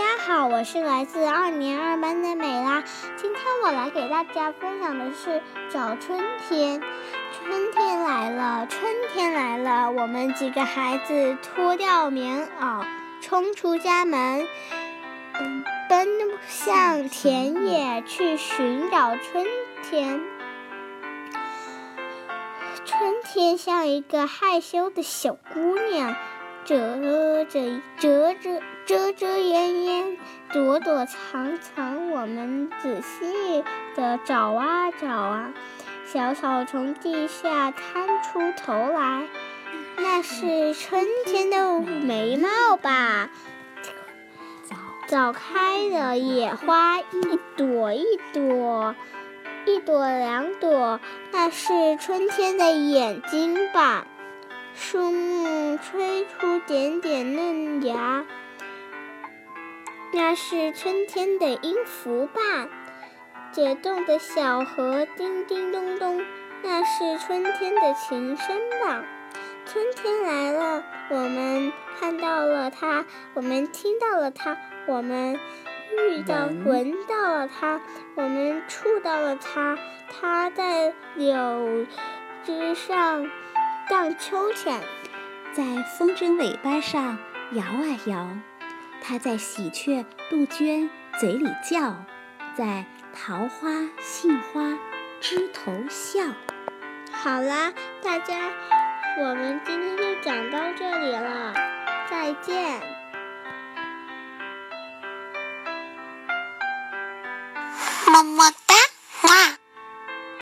大家好，我是来自二年二班的美拉。今天我来给大家分享的是找春天。春天来了，春天来了，我们几个孩子脱掉棉袄，冲出家门，奔向田野去寻找春天。春天像一个害羞的小姑娘。遮遮遮遮遮遮掩掩，躲躲藏藏，我们仔细的找啊找啊，小草从地下探出头来，那是春天的眉毛吧？早开的野花，一朵一朵，一朵两朵，那是春天的眼睛吧？树木吹出点点嫩芽，那是春天的音符吧？解冻的小河叮叮咚咚，那是春天的琴声吧？春天来了，我们看到了它，我们听到了它，我们遇到、闻到了它，我们触到了它，它在柳枝上。荡秋千，在风筝尾巴上摇啊摇。它在喜鹊、杜鹃嘴里叫，在桃花、杏花枝头笑。好啦，大家，我们今天就讲到这里了，再见。么么。